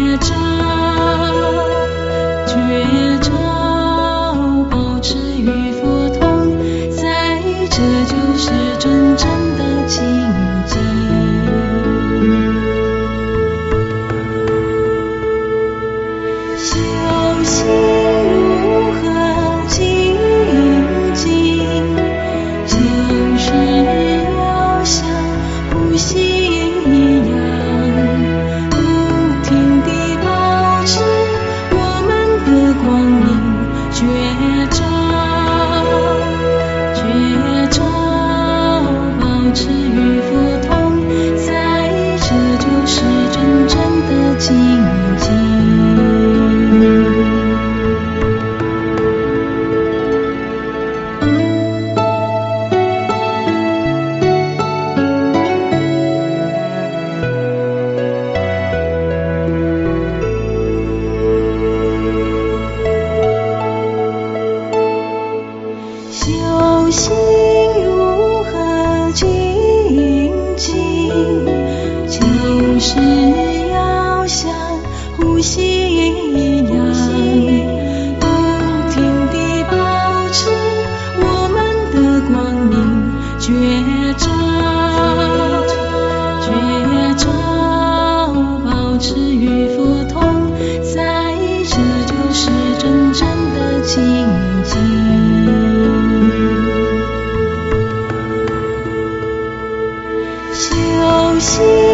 imagine 痴与佛同，在这就是真正的境界。夕阳不停地保持我们的光明绝招绝招保持与佛同在这就是真正的境界。修心